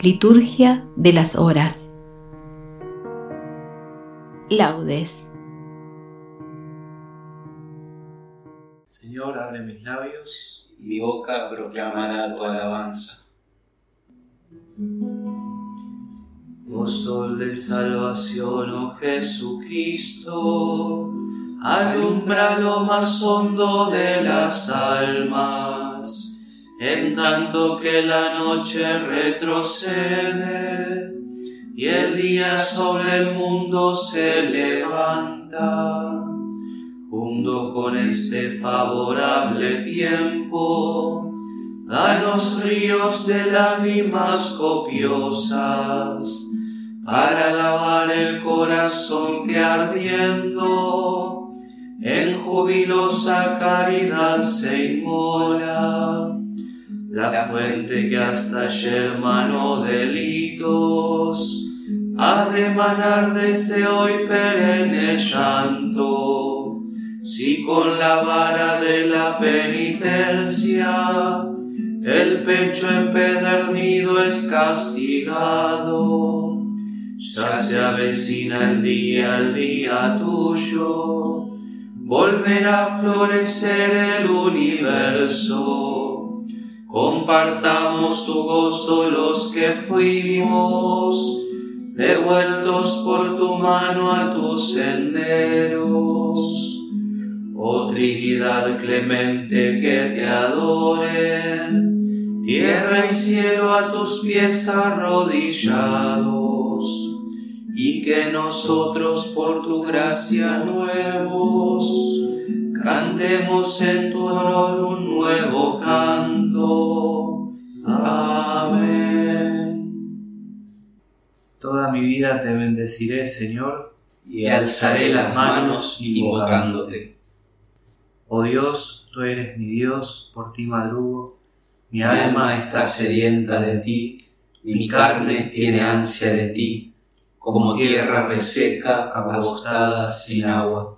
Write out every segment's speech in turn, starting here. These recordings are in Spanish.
Liturgia de las Horas. Laudes. Señor, abre mis labios y mi boca proclamará tu alabanza. Oh sol de salvación, oh Jesucristo, alumbra lo más hondo de las almas en tanto que la noche retrocede y el día sobre el mundo se levanta, junto con este favorable tiempo, danos ríos de lágrimas copiosas, para lavar el corazón que ardiendo en jubilosa caridad se inmola la fuente que hasta ayer manó delitos, ha de manar desde hoy perenne llanto. Si con la vara de la penitencia el pecho empedernido es castigado, ya se avecina el día, el día tuyo, volverá a florecer el universo compartamos tu gozo los que fuimos, devueltos por tu mano a tus senderos. Oh Trinidad clemente que te adoren, tierra y cielo a tus pies arrodillados, y que nosotros por tu gracia nuevos, cantemos en tu honor un nuevo canto. Amén. Toda mi vida te bendeciré, Señor, y alzaré las manos invocándote. Oh Dios, tú eres mi Dios, por ti madrugo, mi alma está sedienta de ti, mi carne tiene ansia de ti, como tierra reseca, agostada sin agua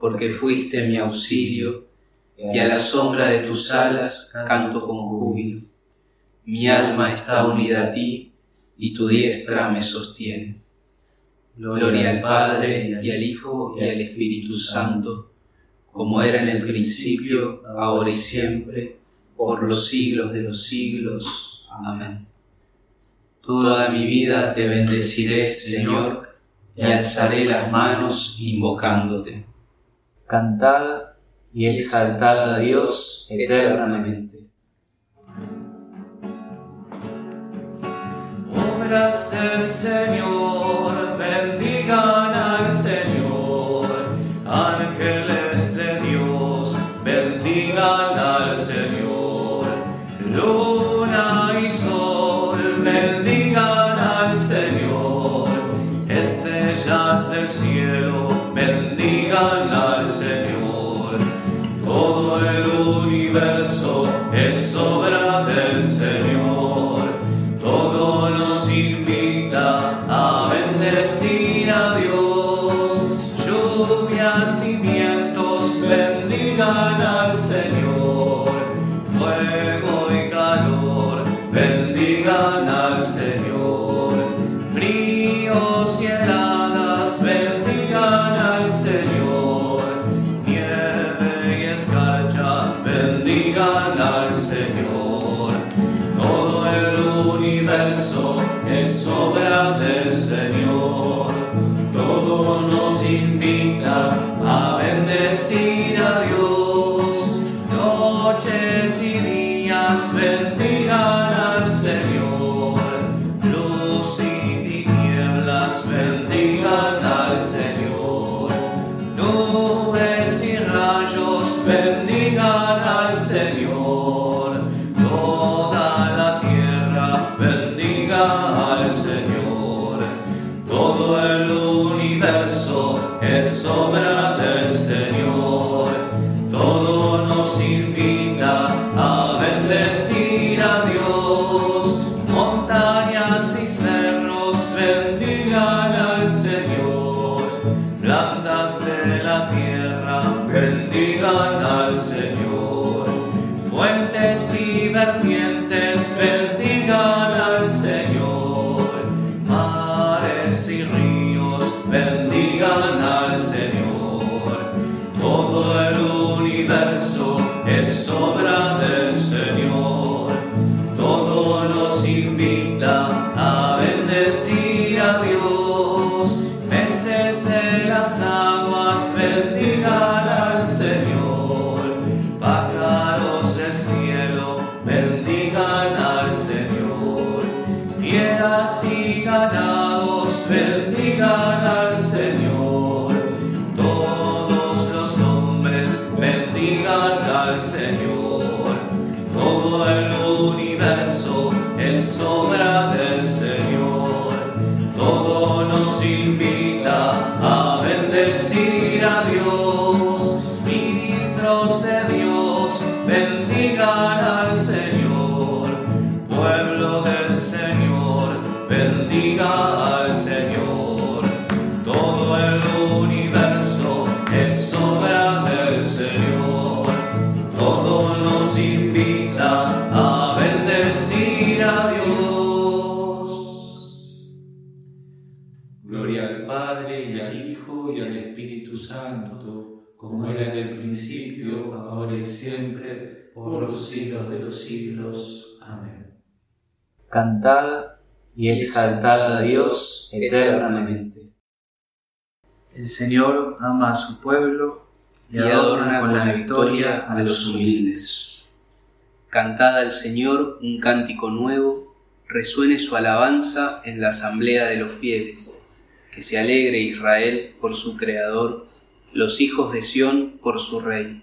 porque fuiste mi auxilio, y a la sombra de tus alas canto con júbilo. Mi alma está unida a ti, y tu diestra me sostiene. Gloria al Padre, y al Hijo, y al Espíritu Santo, como era en el principio, ahora y siempre, por los siglos de los siglos. Amén. Toda mi vida te bendeciré, Señor, y alzaré las manos invocándote cantada y exaltada a Dios eternamente. Obras del Señor, bendigan al Señor, al Señor. Todo el universo es obra del Señor. Todo nos invita a bendecir a Dios. Noches y días bendigan al Señor. Luz y tinieblas bendigan al Señor. Nubes y rayos bendigan al Señor, toda la tierra bendiga al Señor, todo el universo es obra del Señor, todo nos invita a bendecir a Dios, montañas y cerros bendigan al Señor, plantas de la tierra bendigan al Señor. Fuentes y vertientes bendigan al Señor. Mares y ríos bendigan al Señor. Todo el universo es obra del Señor. Todo nos invita a bendecir a Dios. Es los siglos de los siglos. Amén. Cantad y exaltad a Dios eternamente. El Señor ama a su pueblo y adorna con la victoria a los humildes. Cantad al Señor un cántico nuevo, resuene su alabanza en la asamblea de los fieles. Que se alegre Israel por su Creador, los hijos de Sión por su Rey.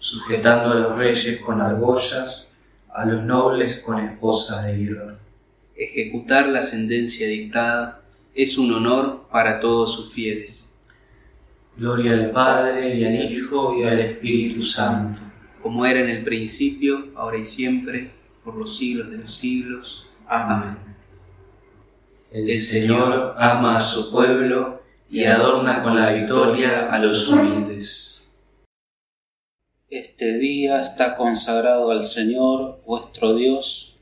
sujetando a los reyes con argollas, a los nobles con esposas de hierro. Ejecutar la sentencia dictada es un honor para todos sus fieles, Gloria al Padre y al Hijo y al Espíritu Santo, como era en el principio, ahora y siempre, por los siglos de los siglos. Amén. El Señor ama a su pueblo y adorna con la victoria a los humildes. Este día está consagrado al Señor vuestro Dios.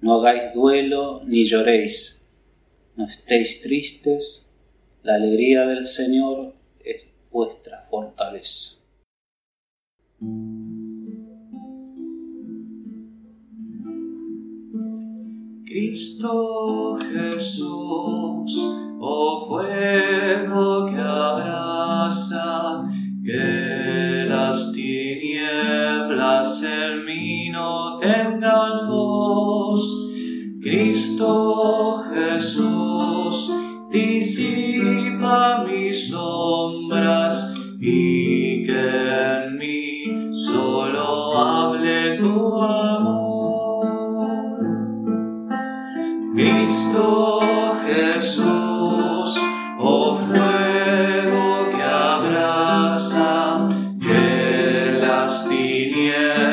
No hagáis duelo ni lloréis. No estéis tristes. La alegría del Señor es vuestra fortaleza. Cristo Jesús, oh fuego que abraza, que las Cristo Jesús, disipa mis sombras y que en mí solo hable tu amor. Cristo Jesús, oh fuego que abraza, que las tinieblas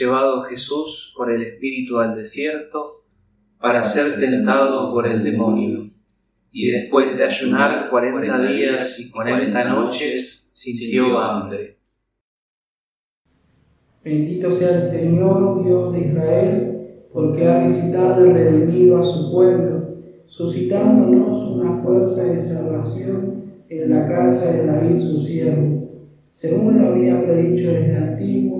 llevado Jesús por el Espíritu al desierto para ser tentado por el demonio. Y después de ayunar cuarenta días y cuarenta noches, sintió hambre. Bendito sea el Señor, Dios de Israel, porque ha visitado y redimido a su pueblo, suscitándonos una fuerza de salvación en la casa de David su siervo, según lo había predicho desde antiguo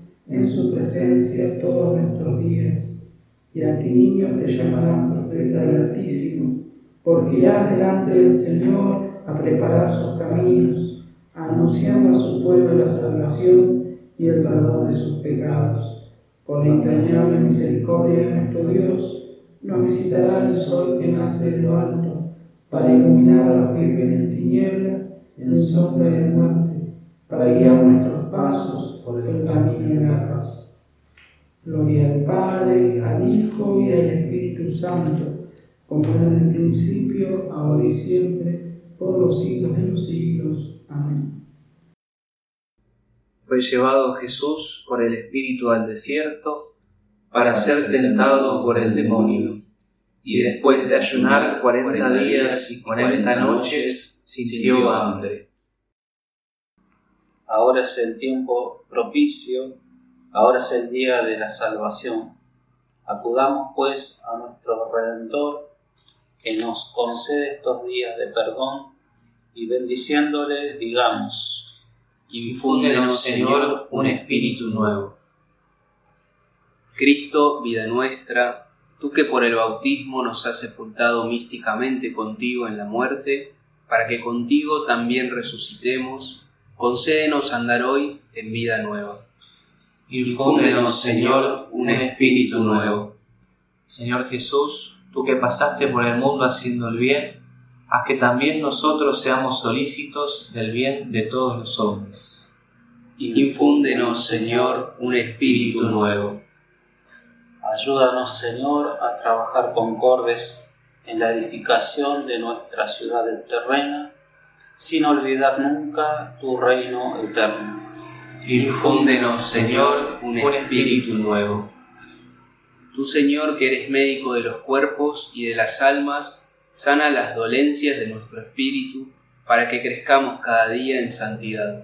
en su presencia todos nuestros días. Y a ti niño te llamarán profeta del Altísimo, porque irás delante del Señor a preparar sus caminos, anunciando a su pueblo la salvación y el perdón de sus pecados. Por la misericordia de nuestro Dios, nos visitará el sol que nace de lo alto, para iluminar a los que viven en tinieblas, en sombra de muerte, para guiar nuestros pasos por el camino de la paz. Gloria al Padre, al Hijo y al Espíritu Santo, como en el principio, ahora y siempre, por los siglos de los siglos. Amén. Fue llevado Jesús por el Espíritu al desierto para ser tentado por el demonio, y después de ayunar cuarenta días y cuarenta noches, sintió hambre. Ahora es el tiempo propicio, ahora es el día de la salvación. Acudamos pues a nuestro Redentor, que nos concede estos días de perdón, y bendiciéndole digamos, Infúndenos, Señor, un espíritu nuevo. Cristo, vida nuestra, tú que por el bautismo nos has sepultado místicamente contigo en la muerte, para que contigo también resucitemos, concédenos andar hoy en vida nueva. Infúndenos, Señor, un espíritu nuevo. Señor Jesús, tú que pasaste por el mundo haciendo el bien, haz que también nosotros seamos solícitos del bien de todos los hombres. Infúndenos, Señor, un espíritu nuevo. Ayúdanos, Señor, a trabajar concordes en la edificación de nuestra ciudad terrena, sin olvidar nunca tu reino eterno. Infúndenos, Señor, un espíritu nuevo. Tú, Señor, que eres médico de los cuerpos y de las almas, sana las dolencias de nuestro espíritu, para que crezcamos cada día en santidad.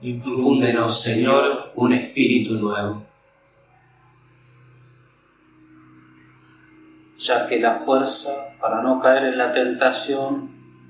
Infúndenos, Señor, un espíritu nuevo. ya que la fuerza para no caer en la tentación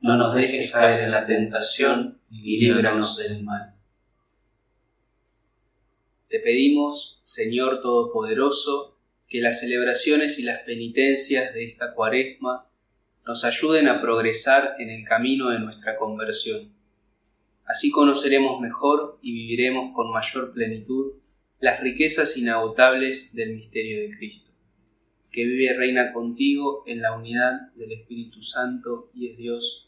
no nos dejes caer en la tentación y líbranos del mal. Te pedimos, Señor Todopoderoso, que las celebraciones y las penitencias de esta cuaresma nos ayuden a progresar en el camino de nuestra conversión. Así conoceremos mejor y viviremos con mayor plenitud las riquezas inagotables del misterio de Cristo, que vive y reina contigo en la unidad del Espíritu Santo y es Dios